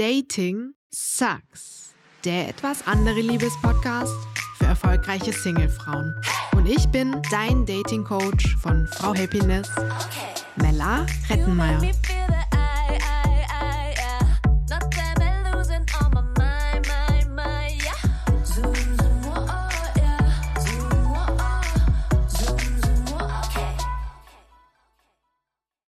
Dating Sucks. Der etwas andere Liebespodcast für erfolgreiche Singlefrauen. Und ich bin dein Dating Coach von Frau Happiness, Mella Rettenmeier.